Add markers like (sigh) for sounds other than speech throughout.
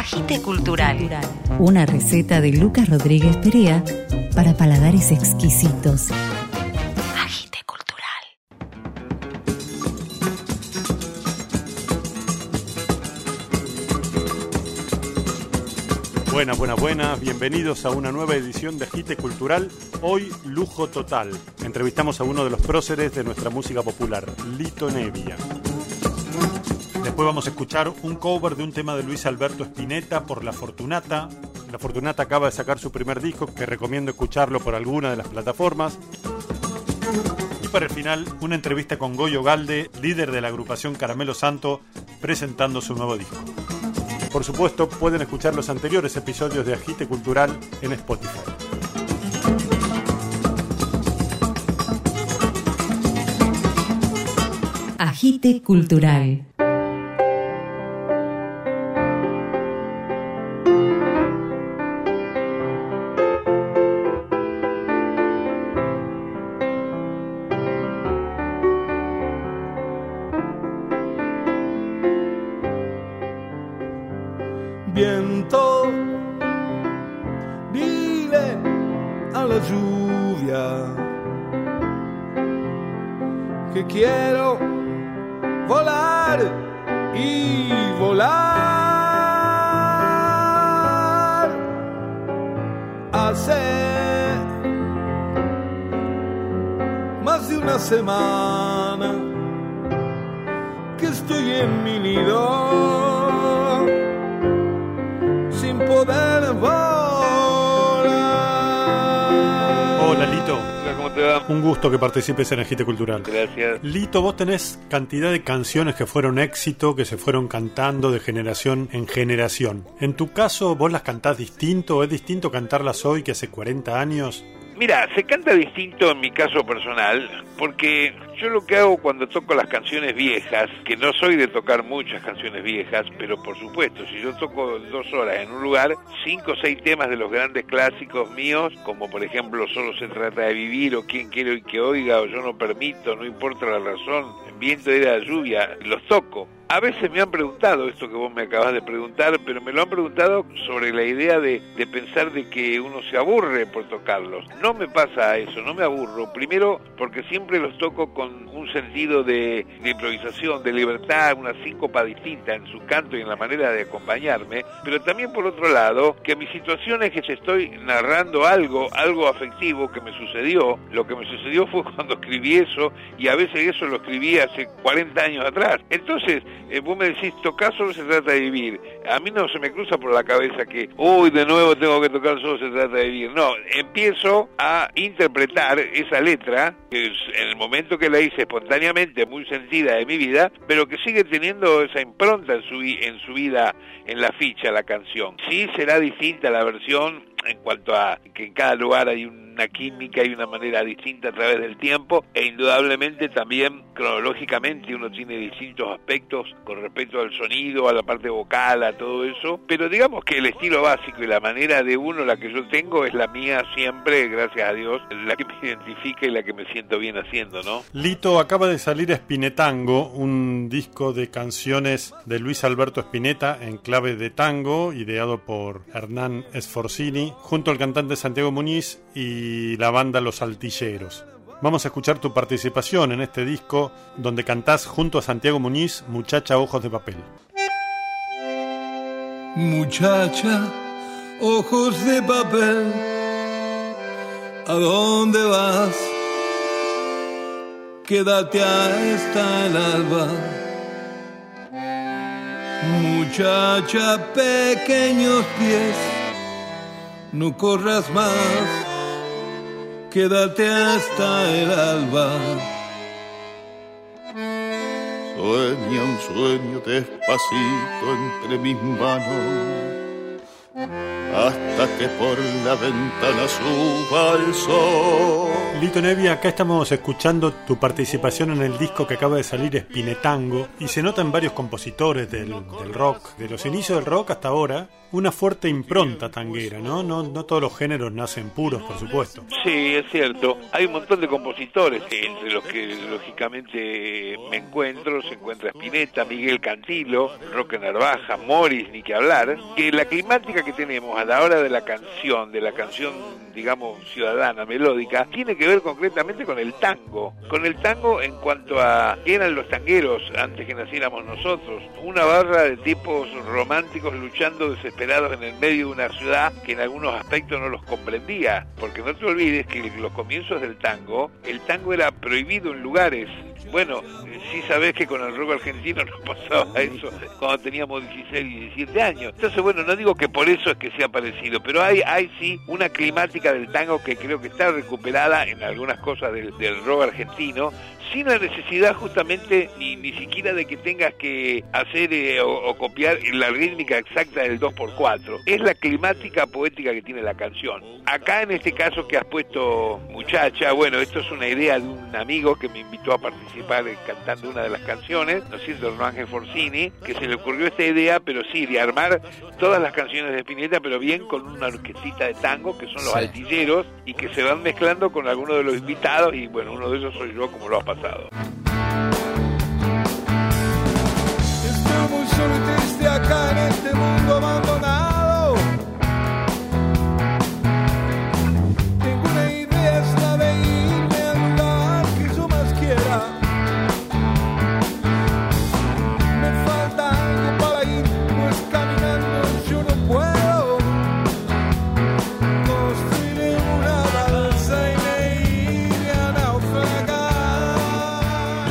Agite Cultural. Una receta de Lucas Rodríguez Perea para paladares exquisitos. Agite Cultural. Buenas, buenas, buenas. Bienvenidos a una nueva edición de Agite Cultural. Hoy, lujo total. Entrevistamos a uno de los próceres de nuestra música popular, Lito Nevia. Después vamos a escuchar un cover de un tema de Luis Alberto Spinetta por La Fortunata. La Fortunata acaba de sacar su primer disco, que recomiendo escucharlo por alguna de las plataformas. Y para el final, una entrevista con Goyo Galde, líder de la agrupación Caramelo Santo, presentando su nuevo disco. Por supuesto, pueden escuchar los anteriores episodios de Agite Cultural en Spotify. Agite Cultural. Participes en Agite Cultural. Gracias. Lito, vos tenés cantidad de canciones que fueron éxito, que se fueron cantando de generación en generación. En tu caso, ¿vos las cantás distinto? ¿Es distinto cantarlas hoy que hace 40 años? Mira, se canta distinto en mi caso personal, porque yo lo que hago cuando toco las canciones viejas, que no soy de tocar muchas canciones viejas, pero por supuesto, si yo toco dos horas en un lugar, cinco o seis temas de los grandes clásicos míos, como por ejemplo Solo se trata de vivir, o Quién quiero y que oiga, o Yo no permito, no importa la razón, Viento de la lluvia, los toco. A veces me han preguntado esto que vos me acabas de preguntar, pero me lo han preguntado sobre la idea de, pensar de que uno se aburre por tocarlos. No me pasa eso, no me aburro. Primero, porque siempre los toco con un sentido de, improvisación, de libertad, una síncopa distinta en su canto y en la manera de acompañarme. Pero también, por otro lado, que mi situación es que te estoy narrando algo, algo afectivo que me sucedió. Lo que me sucedió fue (laughs) cuando escribí eso y a veces eso lo escribí hace 40 años atrás. Entonces, eh, vos me decís, tocar solo se trata de vivir. A mí no se me cruza por la cabeza que, uy, de nuevo tengo que tocar solo se trata de vivir. No, empiezo a interpretar esa letra, que en el momento que la hice espontáneamente, muy sentida de mi vida, pero que sigue teniendo esa impronta en su, en su vida, en la ficha, la canción. Sí será distinta la versión en cuanto a que en cada lugar hay una química y una manera distinta a través del tiempo e indudablemente también cronológicamente uno tiene distintos aspectos con respecto al sonido, a la parte vocal, a todo eso, pero digamos que el estilo básico y la manera de uno, la que yo tengo, es la mía siempre, gracias a Dios, la que me identifica y la que me siento bien haciendo, ¿no? Lito, acaba de salir Spinetango, un disco de canciones de Luis Alberto Spinetta en clave de tango, ideado por Hernán Junto al cantante Santiago Muñiz y la banda Los Altilleros. Vamos a escuchar tu participación en este disco, donde cantás junto a Santiago Muñiz, Muchacha Ojos de Papel. Muchacha, ojos de papel, ¿a dónde vas? Quédate hasta el alba. Muchacha, pequeños pies, no corras más. Quédate hasta el alba. Sueña un sueño despacito entre mis manos hasta que por la ventana suba el sol. Lito Nevia, acá estamos escuchando tu participación en el disco que acaba de salir Spinetango y se nota en varios compositores del, del rock, de los inicios del rock hasta ahora, una fuerte impronta tanguera, ¿no? ¿no? No todos los géneros nacen puros, por supuesto. Sí, es cierto. Hay un montón de compositores, entre los que lógicamente me encuentro. Se encuentra Spinetta, Miguel Cantilo, Roque Narvaja, Morris, ni que hablar. Que la climática que tenemos a la hora de la canción, de la canción, digamos, ciudadana, melódica, tiene que ver concretamente con el tango. Con el tango en cuanto a eran los tangueros antes que naciéramos nosotros. Una barra de tipos románticos luchando desesperados en el medio de una ciudad que en algunos aspectos no los comprendía. Porque no te olvides que los comienzos del tango, el tango era prohibido en lugares. Bueno, sí sabés que con el rock argentino (laughs) nos pasaba eso cuando teníamos 16 y 17 años. Entonces, bueno, no digo que por eso es que sea parecido, pero hay, hay sí una climática del tango que creo que está recuperada en algunas cosas del, del rock argentino, sin la necesidad justamente ni, ni siquiera de que tengas que hacer eh, o, o copiar la rítmica exacta del 2x4. Es la climática poética que tiene la canción. Acá en este caso que has puesto muchacha, bueno, esto es una idea de un amigo que me invitó a participar eh, cantando una de las canciones, ¿no es cierto? Don Ángel Forcini, que se le ocurrió esta idea, pero sí, de armar todas las canciones de Spinetta, pero bien con una orquestita de tango, que son los Sí. altilleros, y que se van mezclando con algunos de los invitados, y bueno, uno de ellos soy yo, como lo ha pasado. Estoy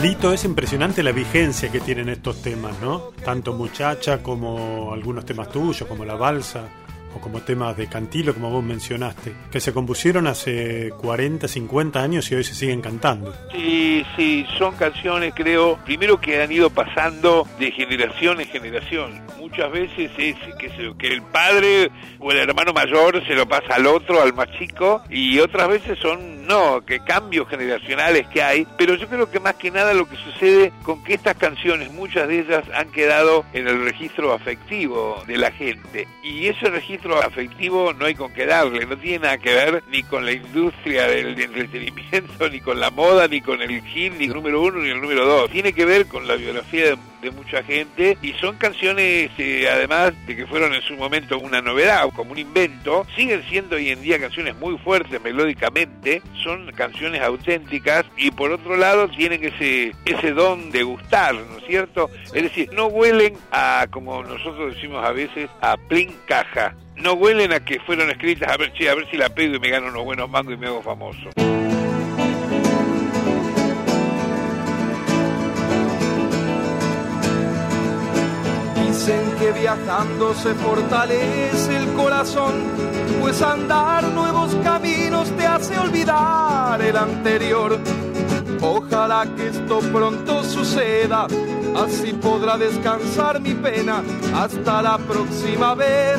Lito, es impresionante la vigencia que tienen estos temas, ¿no? Tanto Muchacha como algunos temas tuyos, como La Balsa, o como temas de Cantilo, como vos mencionaste, que se compusieron hace 40, 50 años y hoy se siguen cantando. Sí, sí, son canciones, creo, primero que han ido pasando de generación en generación. Muchas veces es que, el padre o el hermano mayor se lo pasa al otro, al más chico, y otras veces son, no, que cambios generacionales que hay, pero yo creo que más que nada lo que sucede con que estas canciones, muchas de ellas han quedado en el registro afectivo de la gente, y ese registro afectivo no hay con qué darle, no tiene nada que ver ni con la industria del entretenimiento, ni con la moda, ni con el hit, ni el número uno, ni el número dos. Tiene que ver con la biografía de, mucha gente y son canciones, eh, además de que fueron en su momento una novedad o como un invento, siguen siendo hoy en día canciones muy fuertes melódicamente, son canciones auténticas y por otro lado tienen ese, ese don de gustar, ¿no es cierto? Es decir, no huelen a, como nosotros decimos a veces, a plin caja. No huelen a que fueron escritas a ver, che, a ver si la pego y me gano unos buenos mangos y me hago famoso. Dicen que viajando se fortalece el corazón, pues andar nuevos caminos te hace olvidar el anterior. Ojalá que esto pronto suceda, así podrá descansar mi pena hasta la próxima vez.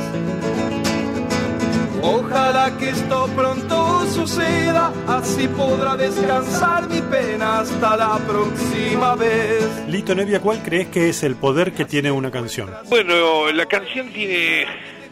Ojalá que esto pronto suceda, así podrá descansar mi pena hasta la próxima vez. Lito Nevia, ¿cuál crees que es el poder que tiene una canción? Bueno, la canción tiene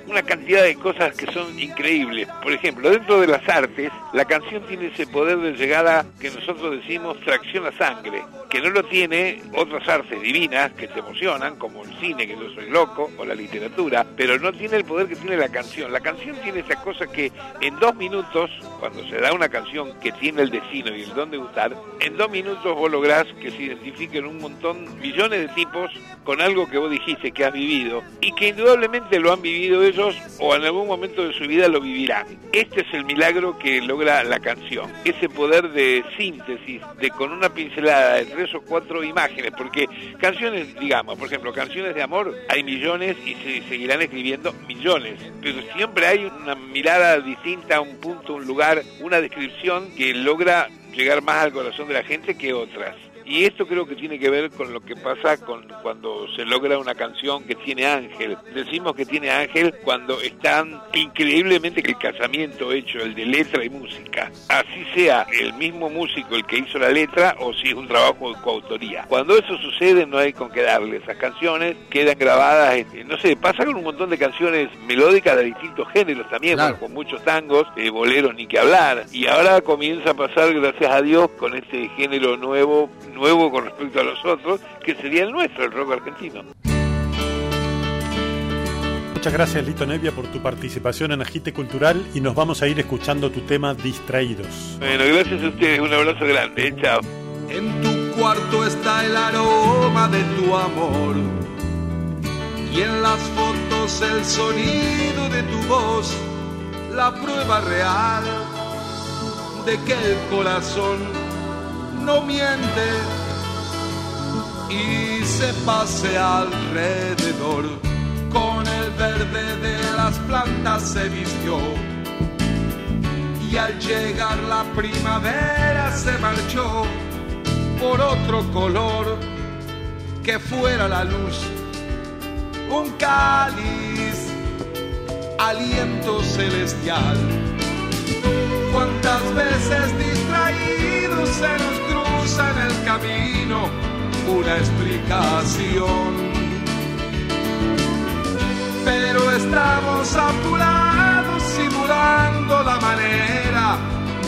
una cantidad de cosas que son increíbles. Por ejemplo, dentro de las artes, la canción tiene ese poder de llegada que nosotros decimos tracción a sangre, que no lo tiene otras artes divinas que te emocionan, como el cine, que yo soy loco, o la literatura, pero no tiene el poder que tiene la canción. La canción tiene esa cosa que en dos minutos, cuando se da una canción que tiene el destino y el don de gustar, en dos minutos vos lográs que se identifiquen un montón, millones de tipos con algo que vos dijiste que has vivido y que indudablemente lo han vivido ellos o en algún momento de su vida lo vivirán. Este es el milagro que logra la canción, ese poder de síntesis, de con una pincelada de tres o cuatro imágenes, porque canciones, digamos, por ejemplo, canciones de amor, hay millones y se seguirán escribiendo millones, pero siempre hay una mirada distinta, un punto, un lugar, una descripción que logra llegar más al corazón de la gente que otras. Y esto creo que tiene que ver con lo que pasa con cuando se logra una canción que tiene ángel. Decimos que tiene ángel cuando están increíblemente que el casamiento hecho, el de letra y música, así sea el mismo músico el que hizo la letra o si es un trabajo de coautoría. Cuando eso sucede no hay con qué darle. Esas canciones quedan grabadas, no sé, pasa con un montón de canciones melódicas de distintos géneros también, con muchos tangos, eh, boleros ni que hablar. Y ahora comienza a pasar, gracias a Dios, con este género nuevo, nuevo con respecto a los otros, que sería el nuestro, el rock argentino. Muchas gracias Lito Nevia por tu participación en Agite Cultural y nos vamos a ir escuchando tu tema Distraídos. Bueno, gracias a ustedes, un abrazo grande, chao. En tu cuarto está el aroma de tu amor y en las fotos el sonido de tu voz, la prueba real de que el corazón no miente y se pase alrededor con el verde de las plantas se vistió y al llegar la primavera se marchó por otro color que fuera la luz, un cáliz, aliento celestial. Cuántas veces distraídos se nos cruza en el camino una explicación pero estamos apurados simulando la manera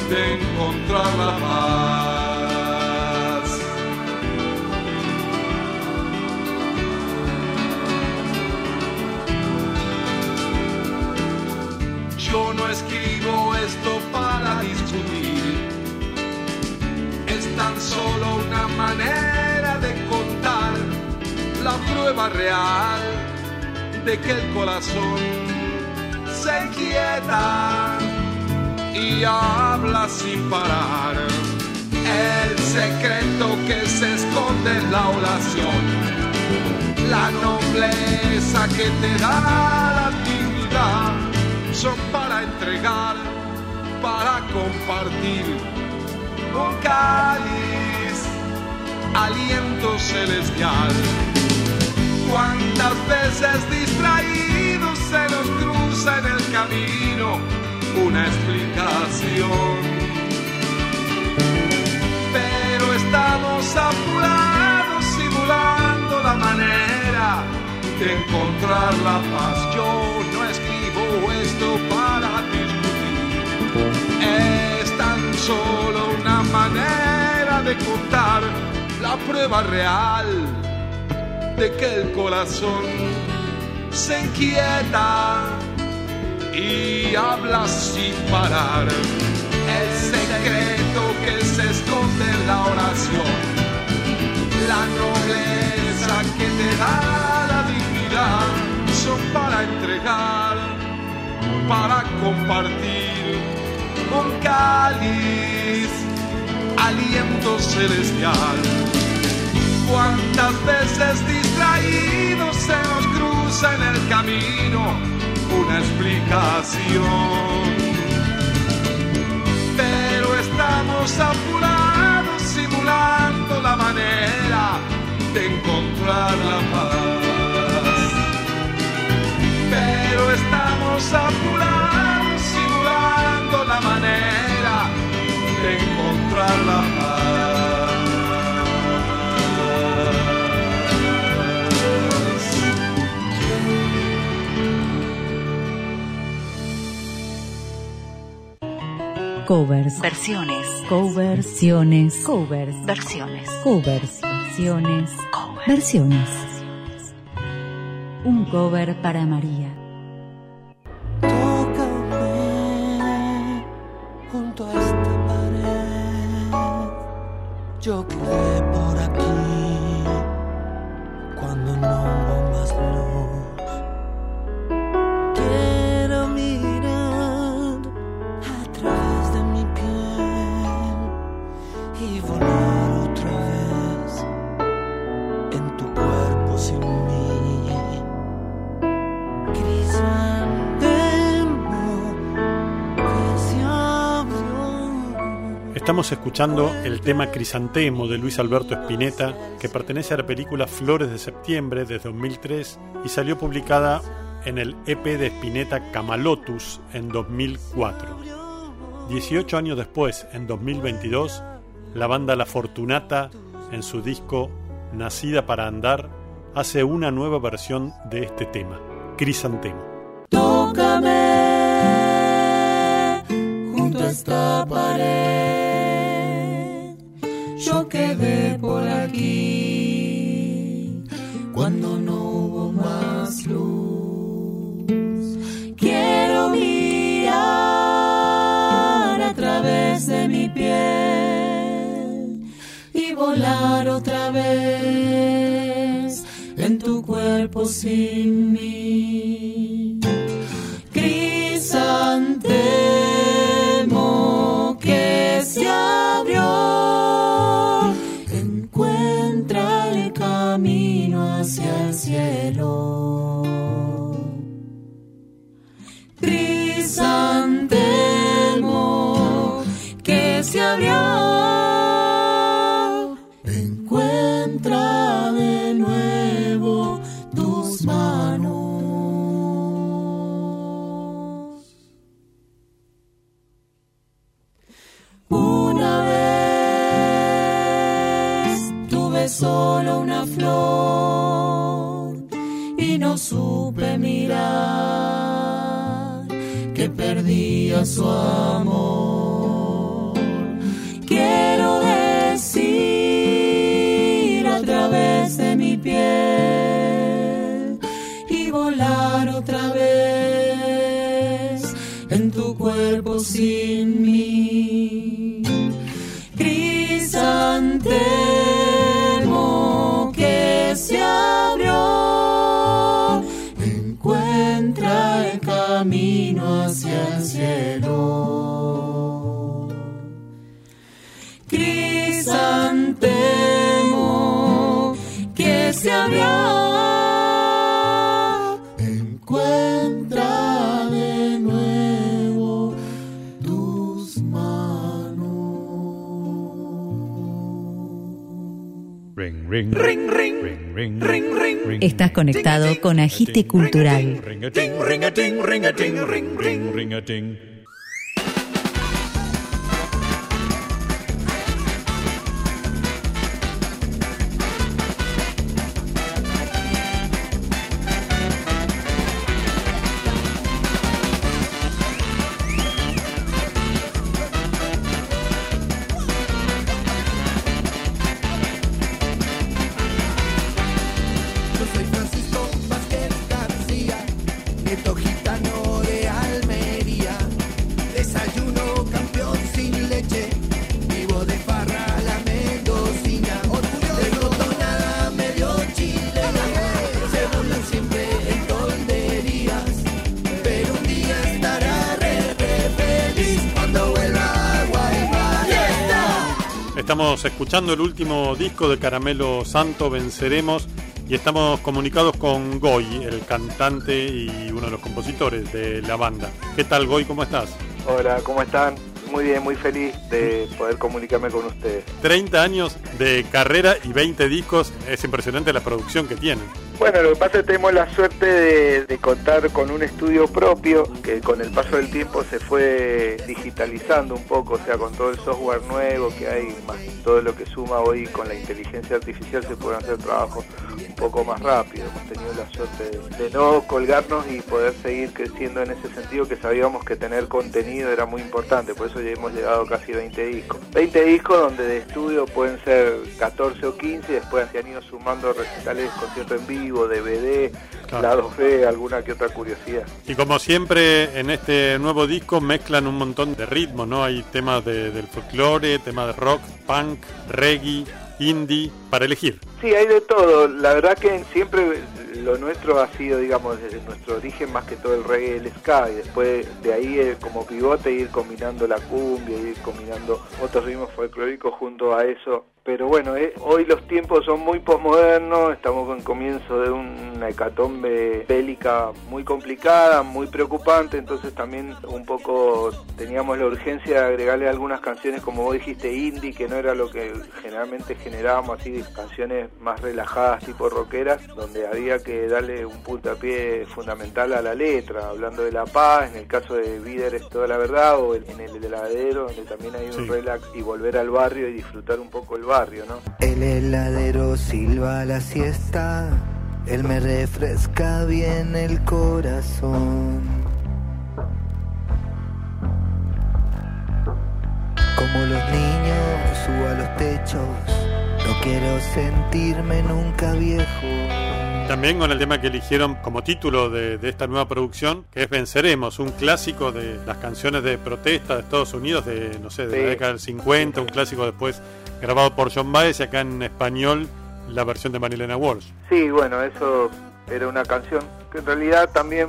de encontrar la paz. Yo no escribo esto para discutir, es tan solo una manera de contar la prueba real de que el corazón se inquieta y habla sin parar. El secreto que se esconde en la oración, la nobleza que te da la dignidad, son para entregar, para compartir un cáliz, aliento celestial cuántas veces distraídos se nos cruza en el camino una explicación. Pero estamos apurados simulando la manera de encontrar la paz. Yo no escribo esto para discutir, es tan solo una manera de contar la prueba real de que el corazón se inquieta y habla sin parar. El secreto que se esconde en la oración, la nobleza que te da la dignidad, son para entregar, para compartir un cáliz, aliento celestial cuántas veces distraídos se nos cruza en el camino una explicación. Pero estamos apurados simulando la manera de encontrar la paz. Estamos apurados simulando la manera de encontrar la paz. Covers. Versiones. Coversiones. Covers. Versiones. Covers. Versiones. Covers. Versiones. Un cover para María. Yo Estamos escuchando el tema Crisantemo de Luis Alberto Spinetta, que pertenece a la película Flores de Septiembre de 2003 y salió publicada en el EP de Spinetta Camalotus en 2004. 18 años después, en 2022, la banda La Fortunata, en su disco Nacida para Andar, hace una nueva versión de este tema, Crisantemo. Tócame junto a esta pared. Yo quedé por aquí cuando no hubo más luz. Quiero mirar a través de mi piel y volar otra vez en tu cuerpo sin mí. soir. Ring, ring, ring, ring, ring, ring, ring, ring. Estás conectado con Agite Cultural. Estamos escuchando el último disco de Caramelo Santo, Venceremos, y estamos comunicados con Goy, el cantante y uno de los compositores de la banda. ¿Qué tal, Goy? ¿Cómo estás? Hola, ¿cómo están? Muy bien, muy feliz de poder comunicarme con ustedes. 30 años de carrera y 20 discos, es impresionante la producción que tienen. Bueno, lo que pasa es que tenemos la suerte de, contar con un estudio propio que con el paso del tiempo se fue digitalizando un poco, o sea, con todo el software nuevo que hay, más todo lo que suma hoy con la inteligencia artificial se pueden hacer trabajos un poco más rápido. Hemos tenido la suerte de, no colgarnos y poder seguir creciendo en ese sentido que sabíamos que tener contenido era muy importante, por eso ya hemos llegado casi a 20 discos. 20 discos donde de estudio pueden ser 14 o 15 y después se han ido sumando recitales, conciertos en vivo, DVD, Claro. lados B, alguna que otra curiosidad. Y como siempre en este nuevo disco mezclan un montón de ritmos, ¿no? Hay temas de- del folclore, temas de rock, punk, reggae, indie, para elegir. Sí, hay de todo. La verdad que siempre lo nuestro ha sido, digamos, desde nuestro origen más que todo el reggae el ska. Y después de ahí eh, como pivote ir combinando la cumbia, ir combinando otros ritmos folclóricos junto a eso pero bueno, eh, hoy los tiempos son muy posmodernos, estamos en comienzo de una hecatombe bélica muy complicada, muy preocupante, entonces también un poco teníamos la urgencia de agregarle algunas canciones, como vos dijiste, indie, que no era lo que generalmente generábamos, así canciones más relajadas, tipo rockeras, donde había que darle un puntapié fundamental a la letra, hablando de la paz, en el caso de Víder es toda la verdad, o en el heladero, donde también hay un relax y volver al barrio y disfrutar un poco el barrio, ¿no? El heladero silba la siesta, él me refresca bien el corazón. Como los niños subo a los techos, no quiero sentirme nunca viejo. También con el tema que eligieron como título de, de, esta nueva producción, que es Venceremos, un clásico de las canciones de protesta de Estados Unidos de, no sé, de Sí. la década del 50, un clásico después grabado por John Baez y acá en español la versión de Marilena Walsh. Sí, bueno, eso era una canción que en realidad también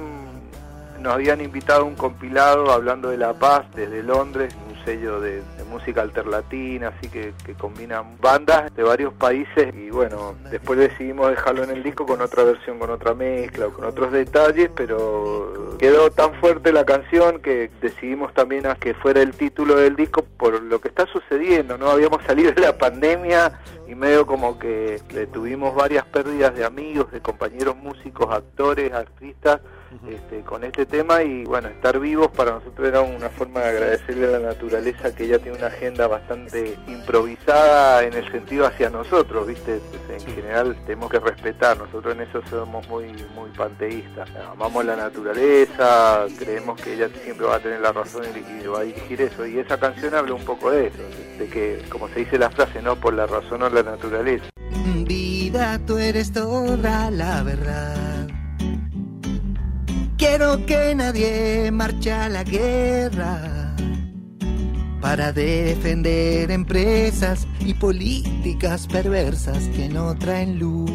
nos habían invitado a un compilado hablando de la paz desde Londres, un sello de, música alterlatina, así que, que combina bandas de varios países y bueno, después decidimos dejarlo en el disco con otra versión, con otra mezcla con otros detalles, pero quedó tan fuerte la canción que decidimos también a que fuera el título del disco por lo que está sucediendo, ¿no? Habíamos salido de la pandemia y medio como que tuvimos varias pérdidas de amigos, de compañeros músicos, actores, artistas, este, con este tema y bueno, estar vivos para nosotros era una forma de agradecerle a la naturaleza que ella tiene una agenda bastante improvisada en el sentido hacia nosotros, ¿viste? Pues, en general tenemos que respetar, nosotros en eso somos muy muy panteístas, amamos la naturaleza, creemos que ella siempre va a tener la razón y, va a dirigir eso y esa canción habla un poco de eso, de, de que como se dice la frase, no por la razón o la naturaleza. Vida, tú eres toda la verdad. Quiero que nadie marche a la guerra para defender empresas y políticas perversas que no traen luz,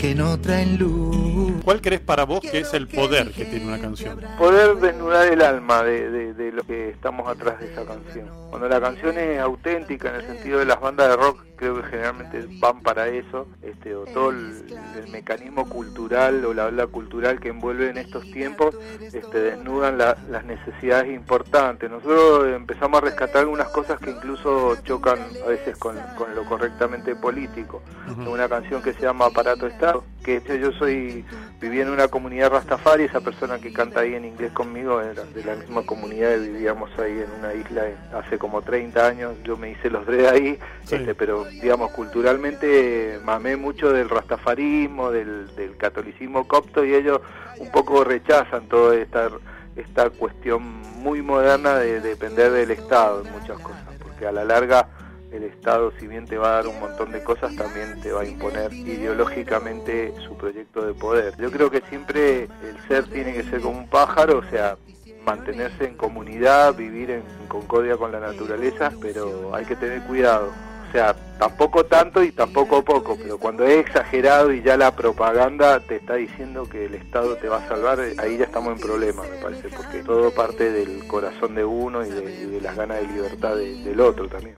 que no traen luz. ¿Cuál crees para vos que es el poder que tiene una canción? poder desnudar el alma de, de, de lo que estamos atrás de esa canción. Cuando la canción es auténtica en el sentido de las bandas de rock, creo que generalmente van para eso, este, o todo el, el mecanismo cultural o la ola cultural que envuelve en estos tiempos, este, desnudan la- las necesidades importantes. Nosotros empezamos a rescatar algunas cosas que incluso chocan a veces con, con lo correctamente político. Una canción que se llama Aparato Estado, que yo soy viví en una comunidad rastafari, esa persona que canta ahí en inglés conmigo era de la misma comunidad y vivíamos ahí en una isla hace como 30 años, yo me hice los dread ahí, Sí. este, pero digamos culturalmente mamé mucho del rastafarismo, del, del catolicismo copto y ellos un poco rechazan toda esta, esta cuestión muy moderna de depender del Estado en muchas cosas, porque a la larga el Estado, si bien te va a dar un montón de cosas, también te va a imponer ideológicamente su proyecto de poder. Yo creo que siempre el ser tiene que ser como un pájaro, o sea, mantenerse en comunidad, vivir en concordia con la naturaleza, pero hay que tener cuidado. O sea, tampoco tanto y tampoco poco, pero cuando es exagerado y ya la propaganda te está diciendo que el Estado te va a salvar, ahí ya estamos en problemas, me parece, porque todo parte del corazón de uno y de, y de las ganas de libertad de- del otro también.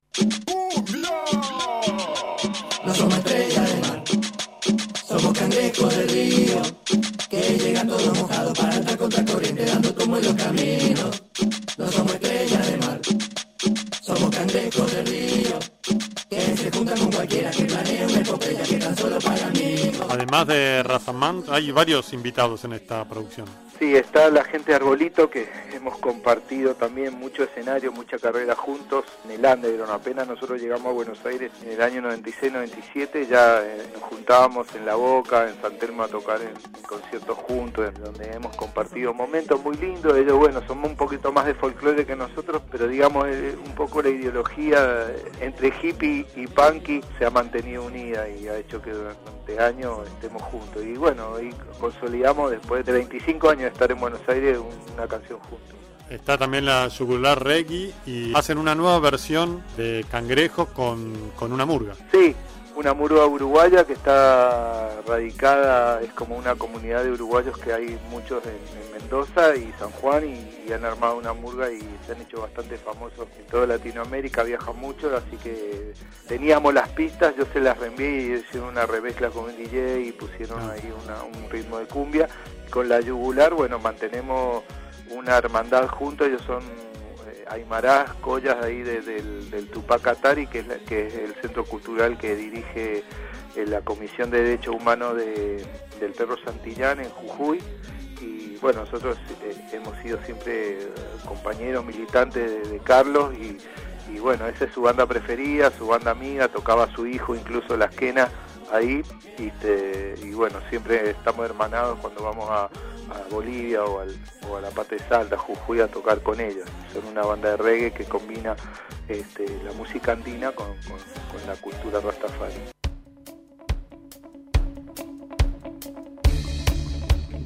No somos estrellas de mar, somos cangrejos del río, que llegan todos mojados para estar contra corriente, dando como en los caminos. Razamán, hay varios invitados en esta producción. Sí, está la gente de Arbolito que hemos compartido también mucho escenario, mucha carrera juntos en el underground. Apenas nosotros llegamos a Buenos Aires en el año 96-97, ya eh, nos juntábamos en La Boca, en San Telmo a tocar en, conciertos juntos, donde hemos compartido momentos muy lindos. Ellos, bueno, somos un poquito más de folclore que nosotros, pero digamos, eh, un poco la ideología eh, entre hippie y punky se ha mantenido unida y ha hecho que durante años estemos juntos. Y bueno, y consolidamos después de 25 años de estar en Buenos Aires una canción juntos. Está también la Yugular Reggae y hacen una nueva versión de Cangrejo con, con una murga. Sí, una murga uruguaya que está radicada, es como una comunidad de uruguayos que hay muchos en, en Mendoza y San Juan y, y han armado una murga y se han hecho bastante famosos en toda Latinoamérica, viajan mucho, así que teníamos las pistas, yo se las reenvié y hicieron una remezcla con un DJ y pusieron ahí una- un ritmo de cumbia. Con la yugular, bueno, mantenemos una hermandad juntos, ellos son Aymarás, Collas ahí de- del, del Tupac Atari, que es, el centro cultural que dirige eh, la Comisión de Derechos Humanos de- del Perro Santillán en Jujuy. Y bueno, nosotros eh, hemos sido siempre eh, compañeros militantes de, de Carlos y, bueno, esa es su banda preferida, su banda amiga, tocaba a su hijo, incluso las quenas ahí y, te- y bueno, siempre estamos hermanados cuando vamos a, a Bolivia o, a la parte de Salta, Jujuy, a tocar con ellos. Son una banda de reggae que combina este, la música andina con la cultura rastafari.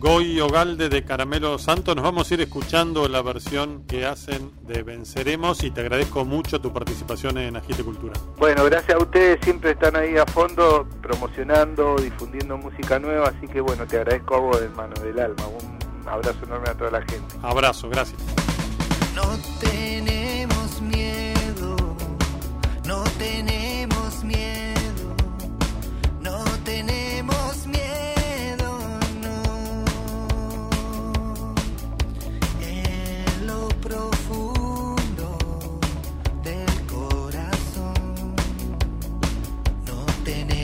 Goy Ogalde de Caramelo Santo. Nos vamos a ir escuchando la versión que hacen de Venceremos y te agradezco mucho tu participación en Agite Cultura. Bueno, gracias a ustedes, siempre están ahí a fondo promocionando, difundiendo música nueva, así que bueno, te agradezco a vos, hermano, del alma. Un abrazo enorme a toda la gente. Abrazo, gracias. No tenemos no